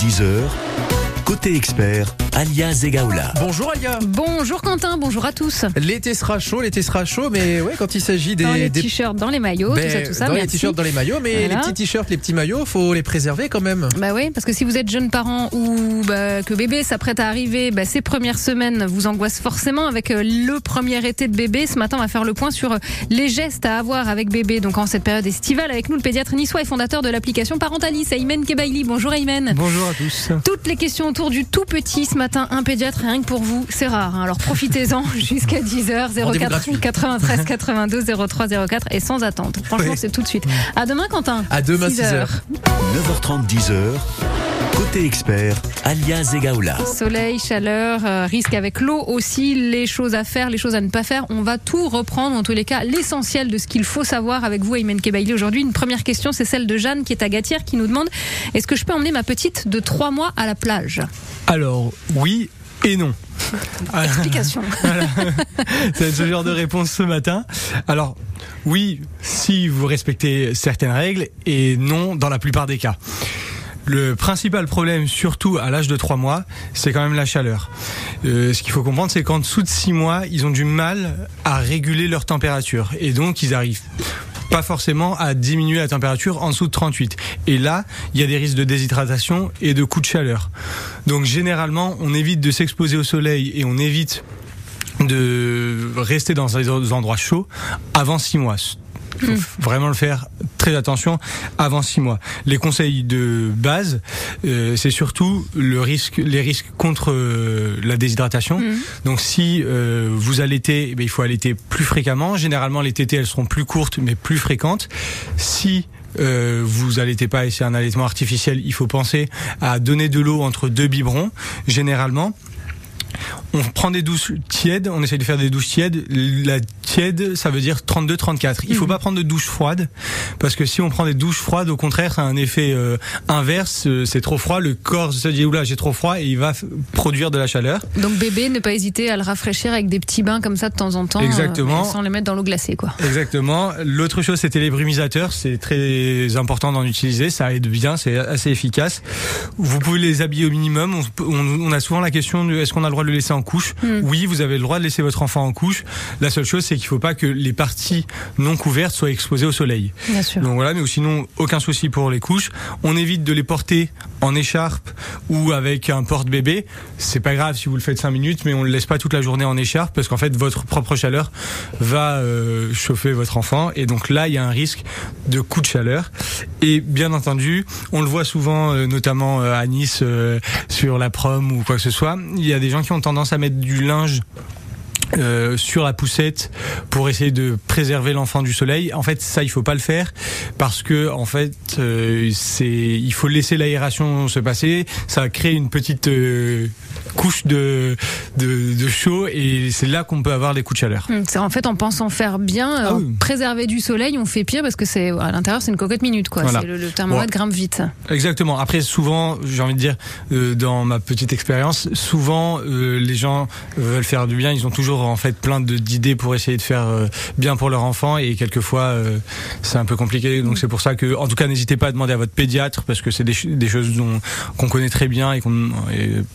10h. Côté expert, Alia Zegaoula. Bonjour Alia. Bonjour Quentin, bonjour à tous. L'été sera chaud, l'été sera chaud, mais ouais, quand il s'agit des, Dans les des- t-shirts, dans les maillots, ben, tout ça, tout ça. dans les merci. t-shirts, dans les maillots, mais Voilà. les petits t-shirts, les petits maillots, faut les préserver quand même. Bah oui, parce que si vous êtes jeune parent ou bah, que bébé s'apprête à arriver, bah, ces premières semaines vous angoissent forcément avec euh, le premier été de bébé. Ce matin, on va faire le point sur euh, les gestes à avoir avec bébé. Donc en cette période estivale, avec nous le pédiatre niçois et fondateur de l'application Parentalis, Aymen Kebaili. Bonjour Aymen. Bonjour à tous. Toutes les questions autour du tout petit ce matin, un pédiatre rien que pour vous, c'est rare. hein. Alors profitez-en jusqu'à 10h, Rendez-vous 04 gratuit. 93 92 03 04 et sans attente. Franchement, Oui. c'est tout de suite. À demain Quentin. À demain 6 6 heures. 9h30, 10h. Côté expert, Alia Zegaoula. Soleil, chaleur, euh, risque avec l'eau aussi, les choses à faire, les choses à ne pas faire. On va tout reprendre, en tous les cas, l'essentiel de ce qu'il faut savoir avec vous, Aymen Kebaili. Aujourd'hui, une première question, c'est celle de Jeanne qui est à Gatière qui nous demande est-ce que je peux emmener ma petite de 3 mois à la plage? Alors, oui et non. Explication. C'est ce genre de réponse ce matin. Alors, oui, si vous respectez certaines règles et non dans la plupart des cas. Le principal problème, surtout à l'âge de 3 mois, c'est quand même la chaleur. Euh, ce qu'il faut comprendre, c'est qu'en dessous de 6 mois, ils ont du mal à réguler leur température. Et donc, ils arrivent pas forcément à diminuer la température en dessous de 38. Et là, il y a des risques de déshydratation et de coups de chaleur. Donc généralement, on évite de s'exposer au soleil et on évite de rester dans des endroits chauds avant 6 mois. Il faut vraiment le faire très attention avant 6 mois. Les conseils de base, euh, c'est surtout le risque, les risques contre euh, la déshydratation. Mhm. Donc si euh, vous allaitez, eh bien, il faut allaiter plus fréquemment. Généralement, les tétées, elles seront plus courtes mais plus fréquentes. Si euh, vous allaitez pas et c'est un allaitement artificiel, il faut penser à donner de l'eau entre deux biberons, généralement. On prend des douches tièdes, on essaye de faire des douches tièdes. La tiède, ça veut dire 32-34. Il faut pas prendre de douche froide, parce que si on prend des douches froides, au contraire, ça a un effet euh, inverse. Euh, C'est trop froid, le corps se dit oula, j'ai trop froid, et il va produire de la chaleur. Donc bébé, ne pas hésiter à le rafraîchir avec des petits bains comme ça de temps en temps. Exactement. euh, sans les mettre dans l'eau glacée, quoi. Exactement. L'autre chose, c'était les brumisateurs. C'est très important d'en utiliser. Ça aide bien. C'est assez efficace. Vous pouvez les habiller au minimum. On, on- on a souvent la question de est-ce qu'on a le droit de le laisser en couche Hmm. Oui, vous avez le droit de laisser votre enfant en couche. La seule chose, c'est qu'il faut pas que les parties non couvertes soient exposées au soleil. Bien sûr. Donc voilà, mais sinon aucun souci pour les couches. On évite de les porter en écharpe ou avec un porte-bébé. C'est pas grave si vous le faites 5 minutes, mais on le laisse pas toute la journée en écharpe parce qu'en fait votre propre chaleur va euh, chauffer votre enfant et donc là il y a un risque de coup de chaleur. Et bien entendu, on le voit souvent, euh, notamment euh, à Nice euh, sur la prom ou quoi que ce soit. Il y a des gens qui ont tendance à mettre du linge euh, sur la poussette pour essayer de préserver l'enfant du soleil. En fait, ça, il faut pas le faire parce que en fait, euh, c'est il faut laisser l'aération se passer. Ça crée une petite euh, couche de, de de chaud et c'est là qu'on peut avoir des coups de chaleur. Hum, en fait en pensant faire bien, Ah oui. préserver du soleil, on fait pire parce que c'est à l'intérieur c'est une cocotte minute quoi. Voilà. C'est le, le thermomètre grimpe vite. Exactement. Après, souvent, j'ai envie de dire, dans ma petite expérience, souvent les gens veulent faire du bien. Ils ont toujours en fait plein d'idées pour essayer de faire euh, bien pour leur enfant, et quelquefois euh, c'est un peu compliqué. Donc c'est pour ça que, en tout cas, n'hésitez pas à demander à votre pédiatre parce que c'est des, ch- des choses qu'on connaît très bien et,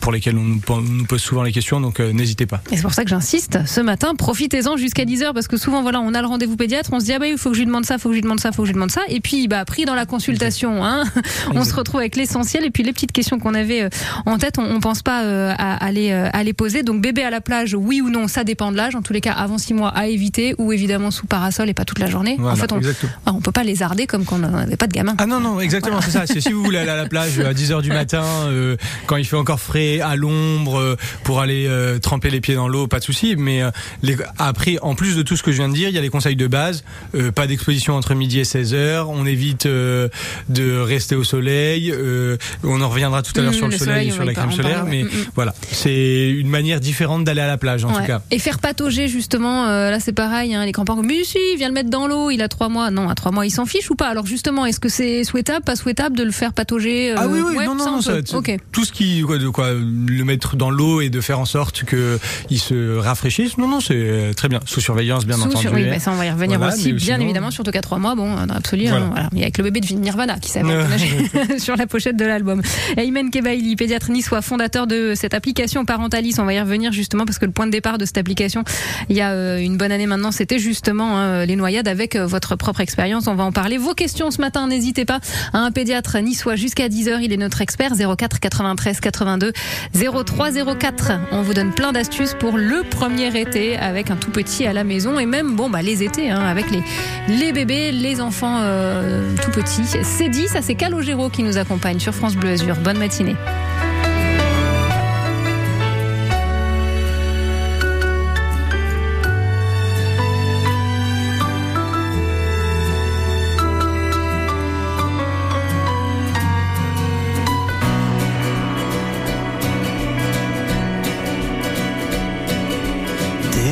pour lesquelles on nous, po- nous pose souvent les questions. Donc euh, n'hésitez pas. Et c'est pour ça que j'insiste ce matin, profitez-en jusqu'à 10h parce que souvent voilà, on a le rendez-vous pédiatre, on se dit ah bah il faut que je lui demande ça, il faut que je lui demande ça, il faut que je lui demande ça et puis bah pris dans la consultation hein, on se retrouve avec l'essentiel et puis les petites questions qu'on avait en tête, on, on pense pas à, à les à les poser. Donc bébé à la plage, oui ou non, ça dépend de l'âge. En tous les cas, avant 6 mois à éviter ou évidemment sous parasol et pas toute la journée. Voilà, en fait, on exactement. ah, peut pas les arder comme quand on n'avait pas de gamin. Ah non, non, exactement, c'est ça. Si vous voulez aller à la plage à 10h du matin, euh, quand il fait encore frais, à l'ombre, euh, pour aller euh, tremper les pieds dans l'eau, pas de souci. Mais euh, les, après, en plus de tout ce que je viens de dire, il y a les conseils de base. Euh, pas d'exposition entre midi et 16h. On évite euh, de rester au soleil. euh, on en reviendra tout à l'heure Mmh, sur le, le soleil, et sur la crème solaire. Mais mmh. voilà, c'est une manière différente d'aller à la plage, en Ouais. tout cas. Et faire patauger justement, euh, là c'est pareil, hein, les grands-parents, mais si, viens le mettre dans l'eau, il a trois mois. Non, à trois mois, il s'en fiche ou pas? Alors justement, est-ce que c'est souhaitable, pas souhaitable de le faire patauger Ah oui, oui, ouais, non, ça, non, on non, ça- Ok. tout ce qui, quoi, de quoi, le mettre dans l'eau et de faire en sorte que il se rafraîchisse. Non, non, c'est euh, très bien. Sous surveillance, bien Sous- entendu. oui, bah, ça on va y revenir Voilà, aussi, mais bien sinon- évidemment, surtout qu'à trois mois, bon, l'absolu, hein, Voilà. voilà. Mais avec le bébé de Nirvana qui nager sur la pochette de l'album. Ayman Kebaili, pédiatre niçois, fondateur de cette application Parentalis, on va y revenir justement parce que le point de départ de cette application, il y a euh, une bonne année maintenant, c'était justement hein, les noyades avec euh, votre propre expérience. On va en parler. Vos questions ce matin, n'hésitez pas à un pédiatre niçois jusqu'à 10h, il est notre expert 04 93 82 03 04. On vous donne plein d'astuces pour le premier été avec un tout petit à la maison et même bon bah les étés hein, avec les les bébés, les enfants euh, tout petits. C'est dit, ça c'est Calogero qui nous accompagne sur France Bleu Azur. Bonne matinée.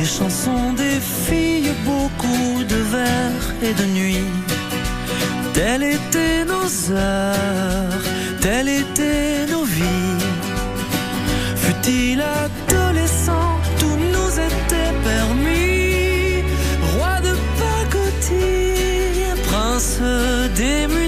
Des chansons, des filles, beaucoup de vers et de nuits. Telles étaient nos heures, telles étaient nos vies. Fut-il adolescent, tout nous était permis. Roi de pacotille, prince démuni.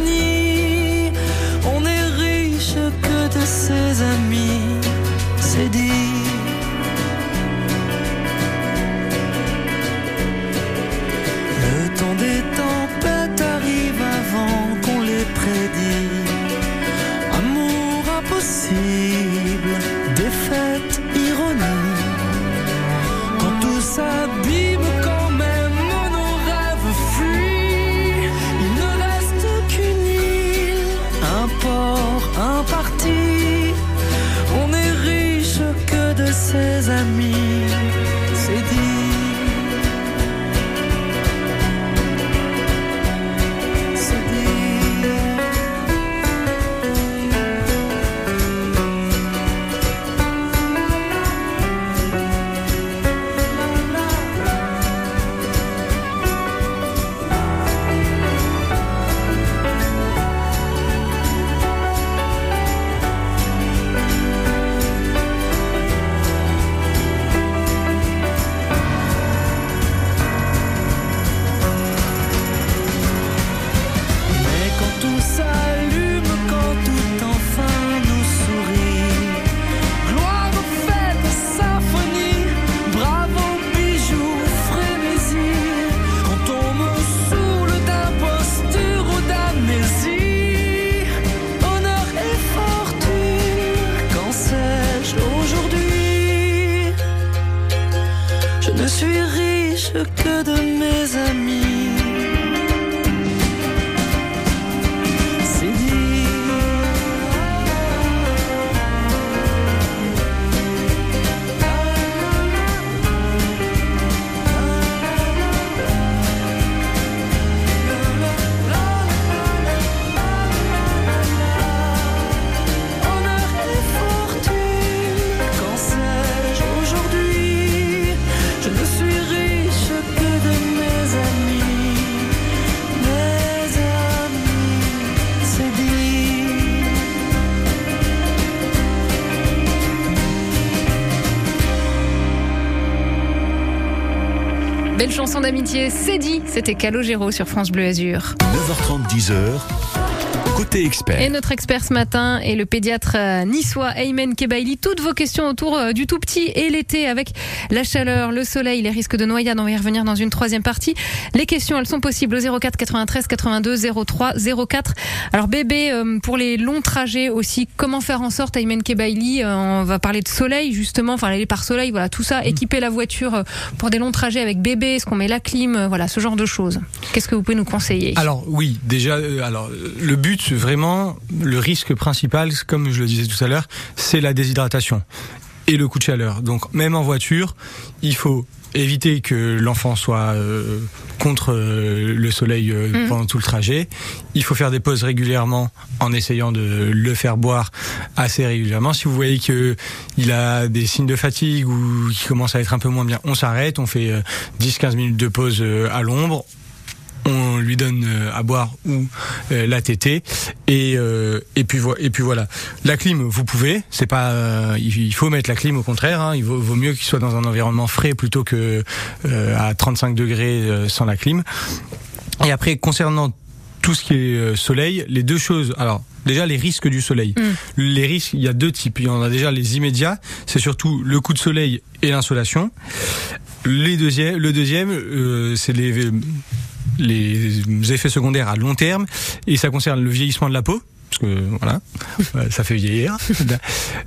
D'amitié, c'est dit. C'était Calogero sur France Bleu Azur. 9h30, 10h. Côté expert. Et notre expert ce matin est le pédiatre euh, niçois Aymen Kebaili. Toutes vos questions autour euh, du tout petit et l'été avec la chaleur, le soleil, les risques de noyade. On va y revenir dans une troisième partie. Les questions, elles sont possibles au 04 93 82 03 04. Alors bébé, euh, pour les longs trajets aussi, comment faire en sorte Aymen Kebaili On va parler de soleil justement, enfin aller par soleil, voilà tout ça. Équiper la voiture pour des longs trajets avec bébé, est-ce qu'on met la clim, voilà ce genre de choses. Qu'est-ce que vous pouvez nous conseiller? Alors oui, déjà, alors le but vraiment, le risque principal, comme je le disais tout à l'heure, c'est la déshydratation. et le coup de chaleur. Donc même en voiture, il faut éviter que l'enfant soit euh, contre euh, le soleil euh, Mhm. pendant tout le trajet. Il faut faire des pauses régulièrement en essayant de le faire boire assez régulièrement. Si vous voyez que il a des signes de fatigue ou qu'il commence à être un peu moins bien, on s'arrête, on fait euh, 10-15 minutes de pause à l'ombre. On lui donne euh, à boire ou euh, la tétée et euh, et puis et puis voilà. La clim, vous pouvez. C'est pas. il faut mettre la clim au contraire. hein. Il vaut, vaut mieux qu'il soit dans un environnement frais plutôt que à 35 degrés sans la clim. Et après, concernant tout ce qui est soleil, les deux choses. Alors déjà les risques du soleil. Mm. Les risques, il y a deux types. Il y en a déjà les immédiats. C'est surtout le coup de soleil et l'insolation. Le deuxième, euh, c'est les les effets secondaires à long terme et ça concerne le vieillissement de la peau parce que voilà, ça fait vieillir.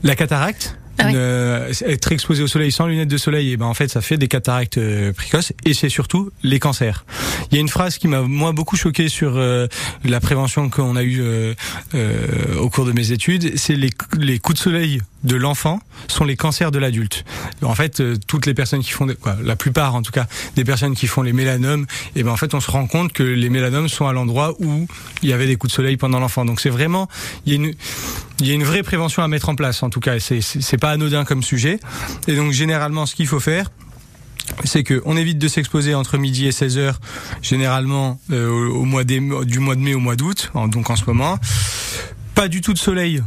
La cataracte, Ah euh, être exposé au soleil sans lunettes de soleil, et ben en fait ça fait des cataractes euh, précoces et c'est surtout les cancers. Il y a une phrase qui m'a moi beaucoup choqué sur euh, la prévention qu'on a eue euh, euh, au cours de mes études, c'est les, les coups de soleil de l'enfant sont les cancers de l'adulte. En fait, toutes les personnes qui font, des, quoi, la plupart en tout cas, des personnes qui font les mélanomes, et ben en fait on se rend compte que les mélanomes sont à l'endroit où il y avait des coups de soleil pendant l'enfant. Donc c'est vraiment, il y a une il y a une vraie prévention à mettre en place, en tout cas, c'est c'est pas anodin comme sujet. Et donc généralement, ce qu'il faut faire, c'est que on évite de s'exposer entre midi et 16 heures, généralement euh, au, mois des- du mois de mai au mois d'août, donc en ce moment. Pas du tout de soleil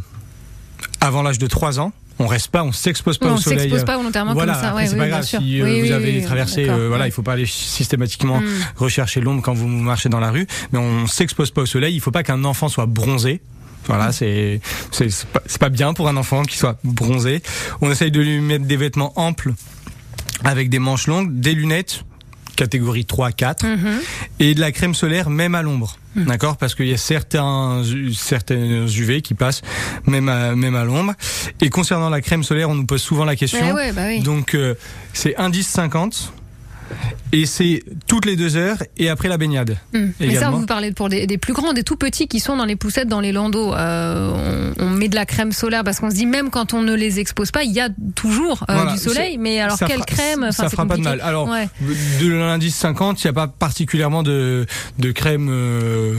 avant l'âge de 3 ans. On reste pas, on s'expose pas on au soleil. s'expose pas volontairement voilà, comme ça. Ouais, c'est oui, pas grave si euh, Oui, vous oui, avez traversé, euh, voilà, il faut pas aller systématiquement Mm. rechercher l'ombre quand vous marchez dans la rue, mais on s'expose pas au soleil. Il faut pas qu'un enfant soit bronzé. Voilà, c'est c'est pas, c'est pas bien pour un enfant qui soit bronzé. On essaye de lui mettre des vêtements amples avec des manches longues, des lunettes catégorie 3 4 Mhm. et de la crème solaire même à l'ombre. D'accord? Parce qu'il y a certains certains UV qui passent même à même à l'ombre et concernant la crème solaire, on nous pose souvent la question. Ouais, ouais, bah oui. Donc euh, c'est indice 50 et c'est toutes les deux heures et après la baignade. Hmm. Mais ça, vous parlez pour des, des plus grands, des tout petits qui sont dans les poussettes, dans les landaux. Euh, on, on met de la crème solaire parce qu'on se dit même quand on ne les expose pas, il y a toujours euh, Voilà, du soleil. Mais alors quelle fera- crème? Ça fera pas de mal. Alors Ouais. de l'indice 50, il n'y a pas particulièrement de de crème. euh,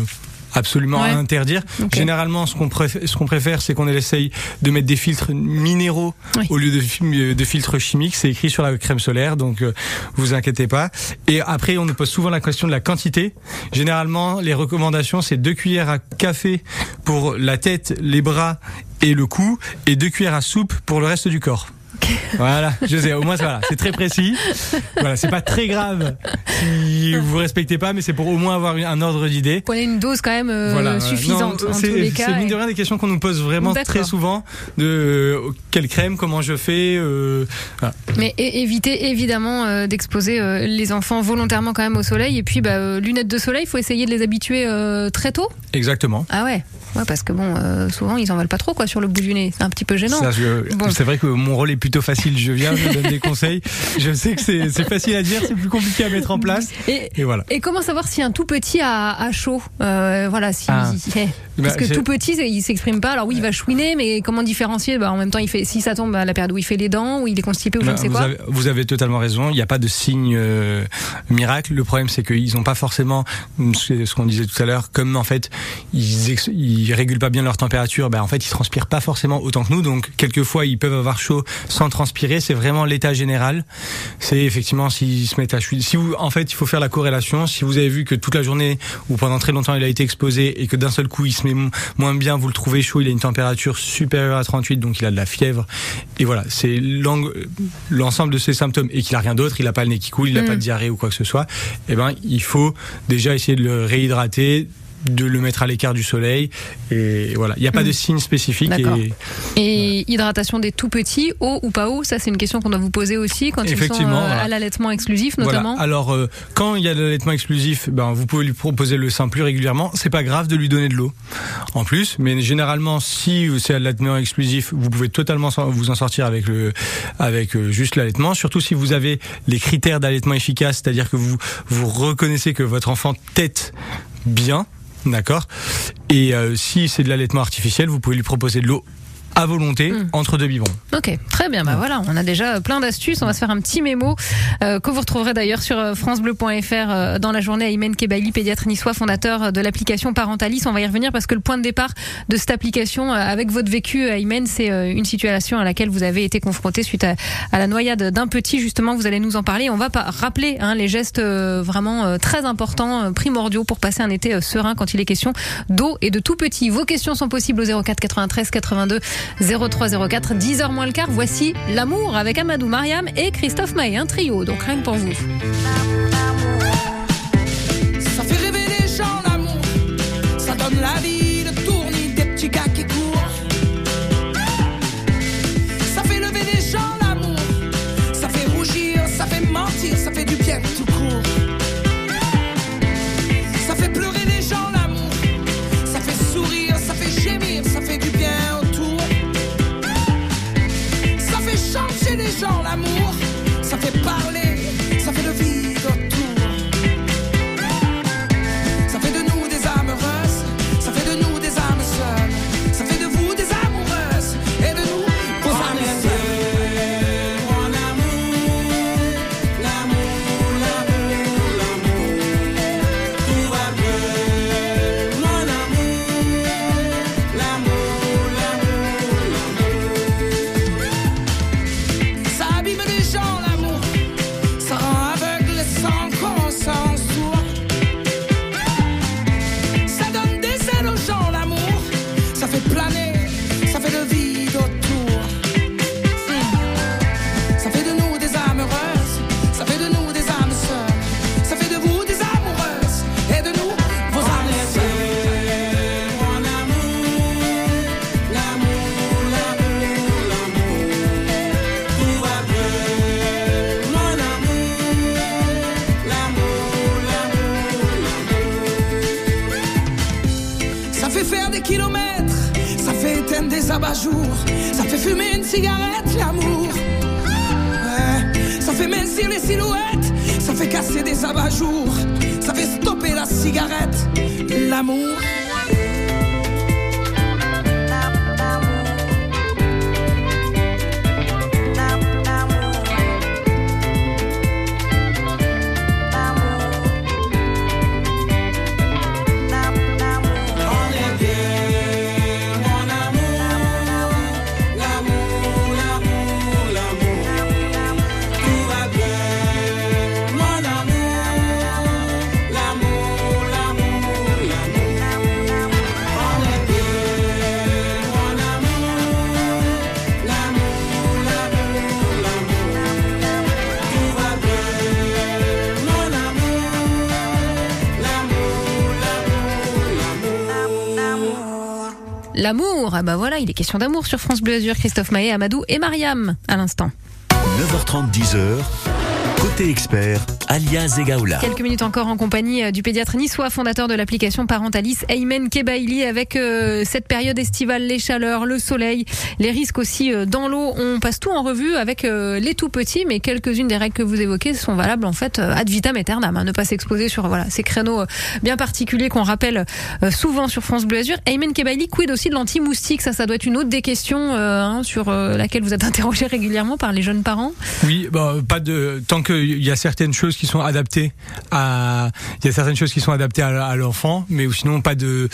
absolument Ouais. à interdire. Généralement, ce qu'on préfère, ce qu'on préfère, c'est qu'on essaye de mettre des filtres minéraux Oui. au lieu de filtres chimiques. C'est écrit sur la crème solaire, donc euh, vous inquiétez pas. Et après, on nous pose souvent la question de la quantité. Généralement, les recommandations, c'est deux cuillères à café pour la tête, les bras et le cou, et deux cuillères à soupe pour le reste du corps. Voilà, je sais, au moins voilà, c'est très précis. Voilà, c'est pas très grave si vous respectez pas, mais c'est pour au moins avoir un ordre d'idée. Prenez une dose quand même euh, Voilà, suffisante non, en c'est- tous les cas. C'est mine de rien des questions qu'on nous pose vraiment très souvent de euh, quelle crème, comment je fais. euh, voilà. Mais é- évitez évidemment d'exposer les enfants volontairement quand même au soleil. Et puis bah, lunettes de soleil, il faut essayer de les habituer très tôt. Exactement. Ah ouais. Ouais, parce que bon, euh, souvent ils en veulent pas trop quoi sur le bout du nez. C'est un petit peu gênant. Bon. C'est vrai que mon rôle est plutôt facile. Je viens, je donne des conseils. Je sais que c'est facile à dire, c'est plus compliqué à mettre en place. Et, Et voilà. et comment savoir si un tout petit a, a chaud? Euh, Voilà, si. Ah. eh. Parce Bah, que c'est- tout petit, il s'exprime pas. Alors oui, il va chouiner, mais comment différencier? Bah, En même temps, il fait. Si ça tombe à la période où il fait les dents, où il est constipé, ou je Bah, ne sais vous, quoi. avez, vous avez totalement raison. Il n'y a pas de signe euh, miracle. Le problème, c'est qu'ils n'ont pas forcément ce ce qu'on disait tout à l'heure. Comme en fait, ils, ils régulent pas bien leur température. Ben en fait, ils transpirent pas forcément autant que nous. Donc, quelquefois, ils peuvent avoir chaud sans transpirer. C'est vraiment l'état général. C'est effectivement s'ils se mettent à chouiner. Si vous, en fait, il faut faire la corrélation. Si vous avez vu que toute la journée ou pendant très longtemps, il a été exposé et que d'un seul coup, il se met mo- moins bien, vous le trouvez chaud, il a une température supérieure à 38, donc il a de la fièvre. Et voilà, c'est l'ensemble de ces symptômes et qu'il a rien d'autre, il a pas le nez qui coule, il a Mm. pas de diarrhée ou quoi que ce soit. Eh ben, il faut déjà essayer de le réhydrater de le mettre à l'écart du soleil et voilà il n'y a pas Mm. de signe spécifique et hydratation des tout petits, eau ou pas eau, ça c'est une question qu'on doit vous poser aussi quand ils sont euh, voilà. à l'allaitement exclusif Voilà. notamment. Alors, euh, quand il y a de l'allaitement exclusif, ben, vous pouvez lui proposer le sein plus régulièrement. C'est pas grave de lui donner de l'eau en plus, mais généralement, si c'est l'allaitement exclusif, vous pouvez totalement vous en sortir avec le, avec euh, juste l'allaitement. Surtout si vous avez les critères d'allaitement efficace, c'est-à-dire que vous vous reconnaissez que votre enfant tète bien. D'accord. Et euh, si c'est de l'allaitement artificiel, vous pouvez lui proposer de l'eau à volonté Mm. entre deux biberons. Ok, très bien. Bah voilà, on a déjà plein d'astuces. On va se faire un petit mémo euh, que vous retrouverez d'ailleurs sur euh, francebleu.fr euh, dans la journée. Aymen Kebaili, pédiatre niçois, fondateur euh, de l'application Parentalis. On va y revenir parce que le point de départ de cette application, euh, avec votre vécu, Aymen, c'est euh, une situation à laquelle vous avez été confronté suite à, à la noyade d'un petit. Justement, vous allez nous en parler. On va pas rappeler hein, les gestes euh, vraiment euh, très importants, euh, primordiaux pour passer un été euh, serein quand il est question d'eau et de tout petit. Vos questions sont possibles au 04 93 82 03 04 10h moins le quart. Voici l'amour avec Amadou Mariam et Christophe Maé, un trio. Donc rien pour vous. Ça fait parler, l'amour. Ah bah voilà, il est question d'amour sur France Bleu Azur. Christophe Maé, Amadou et Mariam à l'instant. 9h30, 10h. Côté expert, alias Egaola. Quelques minutes encore en compagnie euh, du pédiatre niçois, fondateur de l'application Parentalis, Aymen Kebaili, avec euh, cette période estivale, les chaleurs, le soleil, les risques aussi euh, dans l'eau. On passe tout en revue avec euh, les tout petits, mais quelques-unes des règles que vous évoquez sont valables en fait ad vitam aeternam. hein. ne pas s'exposer sur voilà ces créneaux euh, bien particuliers qu'on rappelle euh, souvent sur France Bleu Azur. Aymen Kebaili, quid aussi de l'anti-moustique? Ça, ça doit être une autre des questions euh, hein, sur euh, laquelle vous êtes interrogé régulièrement par les jeunes parents. Oui, bah, pas de tant qu'il y a certaines choses qui sont adaptées à, il y a certaines choses qui sont adaptées à, à l'enfant, mais sinon pas de,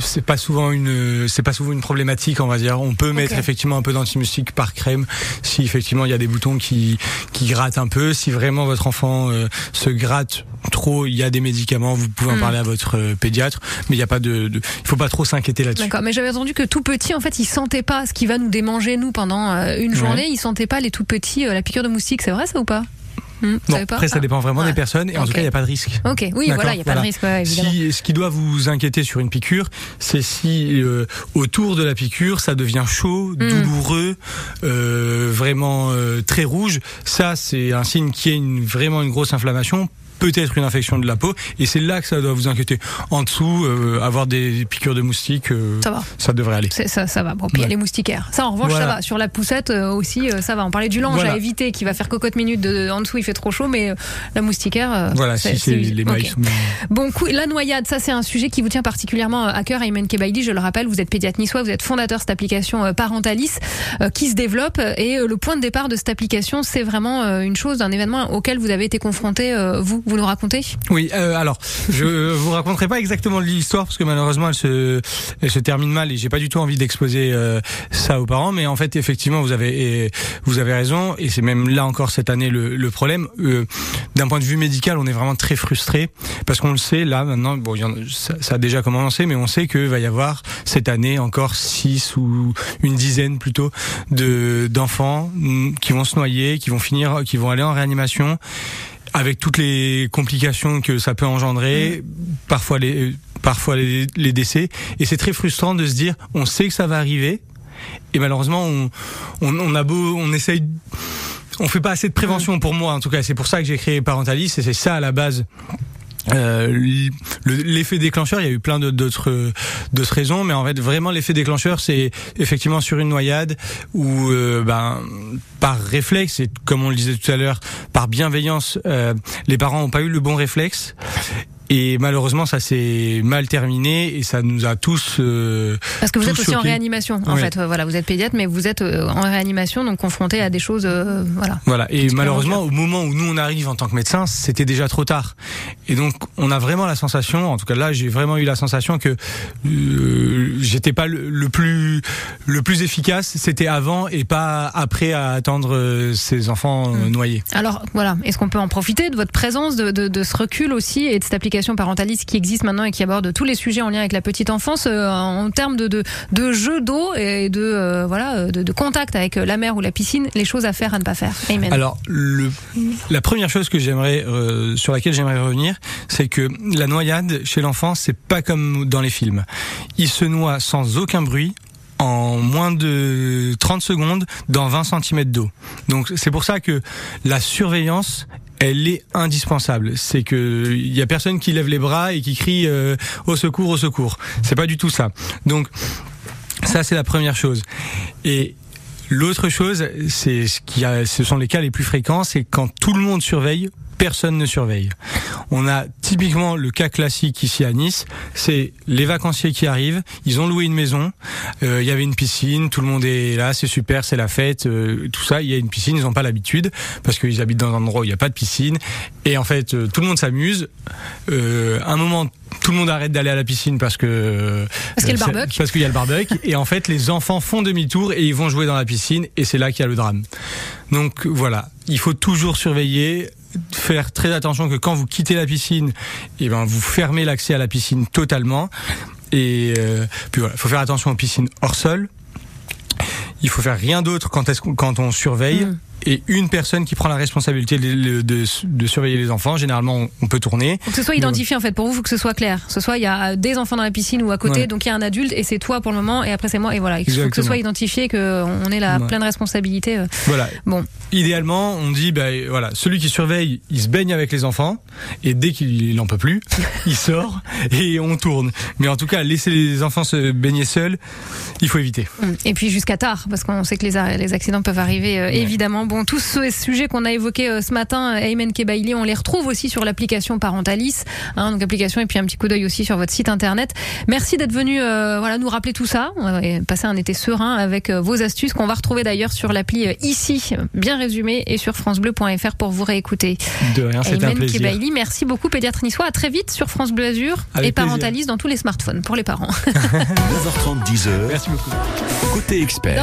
c'est pas souvent une, c'est pas souvent une problématique, on va dire. On peut mettre effectivement un peu d'antimustique par crème si effectivement il y a des boutons qui qui grattent un peu. Si vraiment votre enfant euh, se gratte trop, il y a des médicaments. Vous pouvez en Mm. parler à votre euh, pédiatre, mais il y a pas de, de il faut pas trop s'inquiéter là-dessus. D'accord, mais j'avais entendu que tout petit, en fait, il sentait pas ce qui va nous démanger nous pendant euh, une Ouais. journée. Il sentait pas les tout petits, euh, la piqûre de moustique. C'est vrai ça ou pas? Hmm, Non, pas après ça Ah. dépend vraiment des personnes et en tout cas il n'y a pas de risque. Ok, oui, voilà, il y a pas voilà. de risque, ouais, évidemment. Si, ce qui doit vous inquiéter sur une piqûre, c'est si euh, autour de la piqûre ça devient chaud, Hmm. douloureux, euh, vraiment euh, très rouge. Ça, c'est un signe a une, vraiment une grosse inflammation. Peut-être une infection de la peau, et c'est là que ça doit vous inquiéter. En dessous, euh, avoir des piqûres de moustiques, euh, Ça va. ça devrait aller. Ça, ça va. Bon, puis Ouais. les moustiquaires. Ça, en revanche, Voilà. ça va. Sur la poussette euh, aussi, euh, ça va. On parlait du linge Voilà. à éviter qui va faire cocotte minute de, en dessous, il fait trop chaud, mais euh, la moustiquaire. euh, Voilà, si c'est les mailles Ok. sont- Bon, coup, la noyade, ça c'est un sujet qui vous tient particulièrement à cœur, Ayman Kebaidi. Je le rappelle, vous êtes pédiatre niçois, vous êtes fondateur de cette application euh, Parentalis euh, qui se développe. Et euh, le point de départ de cette application, c'est vraiment euh, une chose, un événement auquel vous avez été confronté, euh, vous, vous nous racontez? Oui, euh, alors je vous raconterai pas exactement l'histoire parce que malheureusement elle se, elle se termine mal et j'ai pas du tout envie d'exposer euh, ça aux parents. Mais en fait, effectivement, vous avez et vous avez raison et c'est même là encore cette année le, le problème. Euh, D'un point de vue médical, on est vraiment très frustré parce qu'on le sait là maintenant. Bon, y en ça, ça a déjà commencé, mais on sait que va y avoir cette année encore six ou une dizaine plutôt de d'enfants mm, qui vont se noyer, qui vont finir, qui vont aller en réanimation avec toutes les complications que ça peut engendrer, parfois les parfois les, les décès. Et c'est très frustrant de se dire on sait que ça va arriver et malheureusement on on, on a beau on essaye on fait pas assez de prévention pour moi en tout cas. C'est pour ça que j'ai créé Parentalis et c'est ça à la base euh, le- l'effet déclencheur, il y a eu plein d'autres d'autres raisons, mais en fait vraiment l'effet déclencheur, c'est effectivement sur une noyade où euh, ben par réflexe et comme on le disait tout à l'heure, par bienveillance, euh, les parents n'ont pas eu le bon réflexe. Et malheureusement, ça s'est mal terminé et ça nous a tous. euh, Parce que vous êtes aussi en réanimation, en Oui. fait. Euh, Voilà, vous êtes pédiatre, mais vous êtes euh, en réanimation, donc confronté à des choses, euh, voilà. Voilà. Et malheureusement, au moment où nous on arrive en tant que médecin, c'était déjà trop tard. Et donc, on a vraiment la sensation, en tout cas là, j'ai vraiment eu la sensation que euh, j'étais pas le, le plus le plus efficace. C'était avant et pas après à attendre ces enfants Mm. noyés. Alors voilà, est-ce qu'on peut en profiter de votre présence, de, de, de ce recul aussi et de cette application Parentalis qui existe maintenant et qui aborde tous les sujets en lien avec la petite enfance euh, en termes de, de, jeu d'eau et de euh, de, contact avec la mer ou la piscine, les choses à faire à ne pas faire. Amen. Alors, la première chose que j'aimerais, euh, sur laquelle j'aimerais revenir, c'est que la noyade chez l'enfant, c'est pas comme dans les films. Il se noie sans aucun bruit en moins de 30 secondes dans 20 cm d'eau. Donc c'est pour ça que la surveillance elle est indispensable. C'est que il y a personne qui lève les bras et qui crie euh, au secours, au secours. C'est pas du tout ça. Donc ça c'est la première chose. Et L'autre chose, c'est ce qui ce sont les cas les plus fréquents, c'est quand tout le monde surveille, personne ne surveille. On a typiquement le cas classique ici à Nice, c'est les vacanciers qui arrivent, ils ont loué une maison, euh, il y avait une piscine, tout le monde est là, c'est super, c'est la fête, euh, tout ça, il y a une piscine, ils n'ont pas l'habitude parce qu'ils habitent dans un endroit où il n'y a pas de piscine. Et en fait euh, tout le monde s'amuse. Un moment tout le monde arrête d'aller à la piscine parce que Parce qu'il y a le barbecue. parce qu'il y a le barbecue. Et en fait les enfants font demi-tour et ils vont jouer dans la piscine. Et c'est là qu'il y a le drame. Donc voilà, il faut toujours surveiller faire très attention que quand vous quittez la piscine, et ben vous fermez l'accès à la piscine totalement et euh, puis voilà, il faut faire attention aux piscines hors sol. Il faut faire rien d'autre quand, quand on surveille. Mm. Et une personne qui prend la responsabilité de, de- de surveiller les enfants. Généralement, on, peut tourner. Faut que ce soit identifié en fait. Pour vous, faut que ce soit clair. Que ce soit il y a des enfants dans la piscine ou à côté, Ouais. donc il y a un adulte et c'est toi pour le moment et après c'est moi et voilà. Il faut que ce soit identifié, qu'on ait la Ouais. pleine responsabilité. euh. Voilà. Bon, Idéalement, on dit, ben voilà, celui qui surveille, il se baigne avec les enfants, et dès qu'il n'en peut plus, il sort et on tourne. Mais en tout cas, laisser les enfants se baigner seuls, il faut éviter. Et puis jusqu'à tard, parce qu'on sait que les accidents peuvent arriver euh, évidemment. Bon, tous ces sujets qu'on a évoqués euh, ce matin, Ayman Kebaili, on les retrouve aussi sur l'application Parentalis, hein, donc application et puis un petit coup d'œil aussi sur votre site internet. Merci d'être venu euh, voilà, nous rappeler tout ça, va passer un été serein avec euh, vos astuces qu'on va retrouver d'ailleurs sur l'appli euh, ici, bien résumé, et sur francebleu.fr pour vous réécouter. De rien, c'était un Ayman plaisir. Kebaili, merci beaucoup pédiatre niçois, à très vite sur France Bleu Azur Avec et plaisir. Parentalis dans tous les smartphones pour les parents. 9h30, 10h, Merci beaucoup. côté expert.